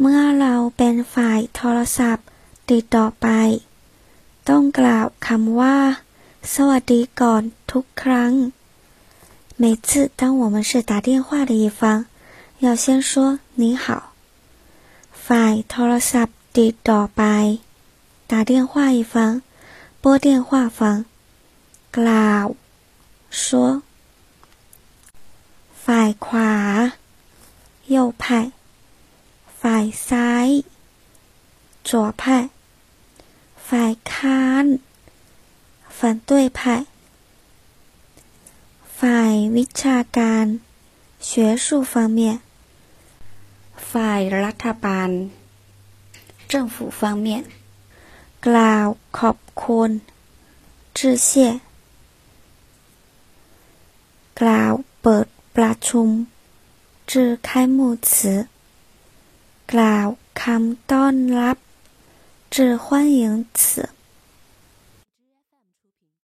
เมื่อเราเป็นฝ่ายโทรศัพท์ติดต่อไป ต้องกล่าวคำว่า สวัสดีก่อนทุกครั้ง每次当我们是打电话的一方，要先说你好。ฝ่ายโทรศัพท์ติดต่อไป打电话一方拨电话方กล่าว说ฝ่ายขวา右派 ฝ่ายซ้าย左派ฝ่ายค้าน反对派ฝ่ายวิชาการ学术方面ฝ่ายรัฐบาล政府方面กล่าวขอบคุณ致谢กล่าวเปิดประชุม致开幕词 กล่าวคำต้อนรับ致欢迎词